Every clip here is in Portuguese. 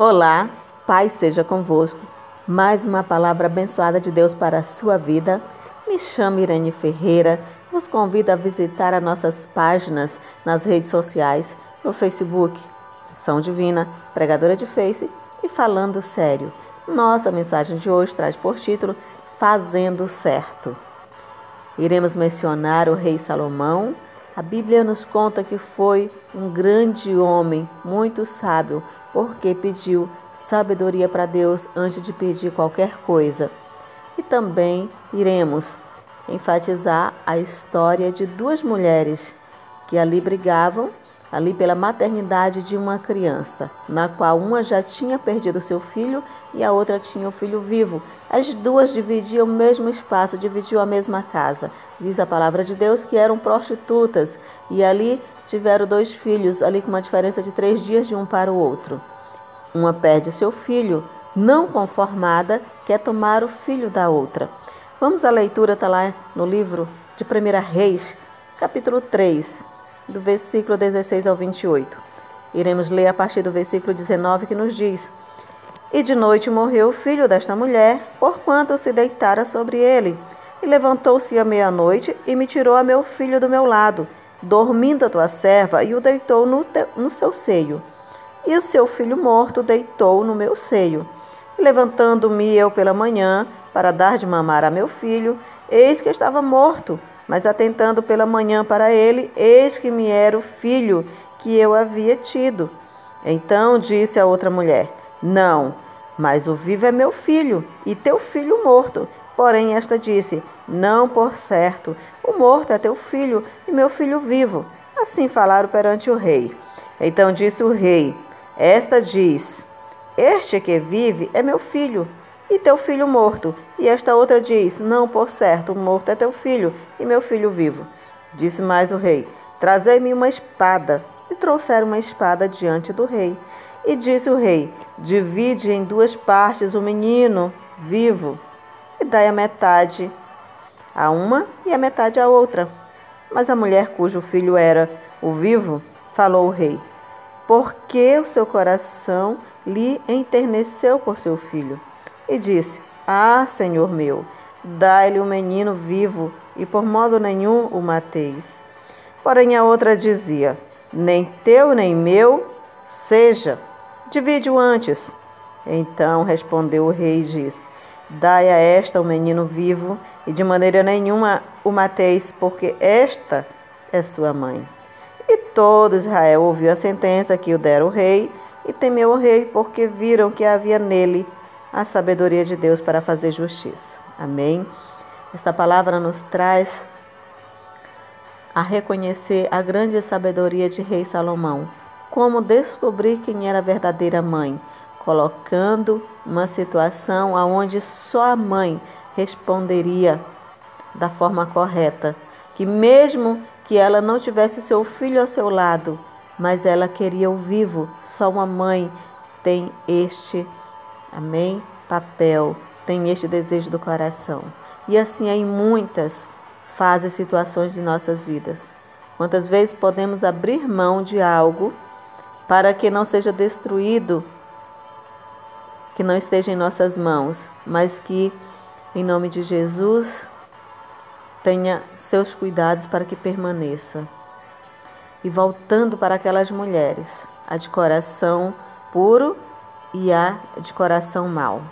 Olá, Pai seja convosco. Mais uma palavra abençoada de Deus para a sua vida. Me chamo Irene Ferreira. Vos convido a visitar as nossas páginas nas redes sociais, no Facebook, São Divina, Pregadora de Face e Falando Sério. Nossa mensagem de hoje traz por título Fazendo Certo. Iremos mencionar o rei Salomão. A Bíblia nos conta que foi um grande homem, muito sábio, porque pediu sabedoria para Deus antes de pedir qualquer coisa. E também iremos enfatizar a história de duas mulheres que ali brigavam ali pela maternidade de uma criança, na qual uma já tinha perdido seu filho e a outra tinha o filho vivo. As duas dividiam o mesmo espaço, dividiam a mesma casa. Diz a palavra de Deus que eram prostitutas e ali tiveram dois filhos, ali com uma diferença de três dias de um para o outro. Uma perde seu filho, não conformada, quer tomar o filho da outra. Vamos à leitura, está lá no livro de 1 Reis, capítulo 3, do versículo 16 ao 28. Iremos ler a partir do versículo 19 que nos diz: E de noite morreu o filho desta mulher, porquanto se deitara sobre ele. E levantou-se à meia-noite e me tirou a meu filho do meu lado, dormindo a tua serva, e o deitou no, te, no seu seio. E o seu filho morto deitou no meu seio. Levantando-me eu pela manhã, para dar de mamar a meu filho, eis que estava morto. Mas atentando pela manhã para ele, eis que me era o filho que eu havia tido. Então disse a outra mulher: Não, mas o vivo é meu filho, e teu filho morto. Porém, esta disse: Não, por certo, o morto é teu filho, e meu filho vivo. Assim falaram perante o rei. Então disse o rei: Esta diz: Este que vive é meu filho, e teu filho morto. E esta outra diz: Não, por certo, morto é teu filho, e meu filho vivo. Disse mais o rei: Trazei-me uma espada. E trouxeram uma espada diante do rei. E disse o rei: Divide em duas partes o menino vivo, e dai a metade a uma e a metade à outra. Mas a mulher cujo filho era o vivo, falou o rei: Porque o seu coração lhe enterneceu por seu filho? E disse: Ah, Senhor meu, dai-lhe o um menino vivo, e por modo nenhum o mateis. Porém a outra dizia: Nem teu nem meu seja, divide-o antes. Então respondeu o rei e disse: Dai a esta o menino vivo, e de maneira nenhuma o mateis, porque esta é sua mãe. E todo Israel ouviu a sentença que o dera o rei, e temeu o rei, porque viram que havia nele a sabedoria de Deus para fazer justiça. Amém? Esta palavra nos traz a reconhecer a grande sabedoria de Rei Salomão, como descobrir quem era a verdadeira mãe, colocando uma situação onde só a mãe responderia da forma correta, que mesmo que ela não tivesse seu filho ao seu lado, mas ela queria o vivo, só uma mãe tem este Amém? Papel tem este desejo do coração. E assim é em muitas fases, situações de nossas vidas. Quantas vezes podemos abrir mão de algo para que não seja destruído, que não esteja em nossas mãos, mas que, em nome de Jesus, tenha seus cuidados para que permaneça. E voltando para aquelas mulheres, a de coração puro e a de coração mau.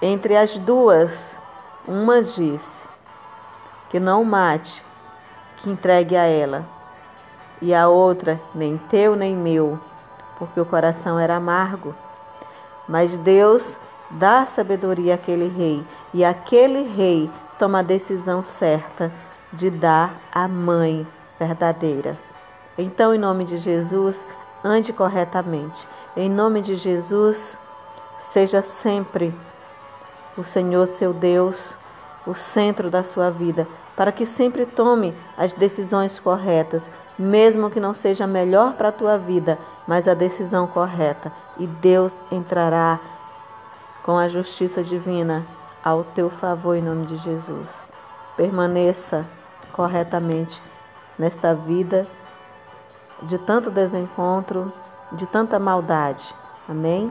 Entre as duas, uma disse que não mate, que entregue a ela, e a outra, nem teu nem meu, porque o coração era amargo. Mas Deus dá sabedoria àquele rei, e aquele rei toma a decisão certa de dar a mãe verdadeira. Então, em nome de Jesus, ande corretamente. Em nome de Jesus, seja sempre o Senhor seu Deus o centro da sua vida, para que sempre tome as decisões corretas, mesmo que não seja melhor para a tua vida, mas a decisão correta. E Deus entrará com a justiça divina ao teu favor em nome de Jesus. Permaneça corretamente nesta vida de tanto desencontro de tanta maldade. Amém?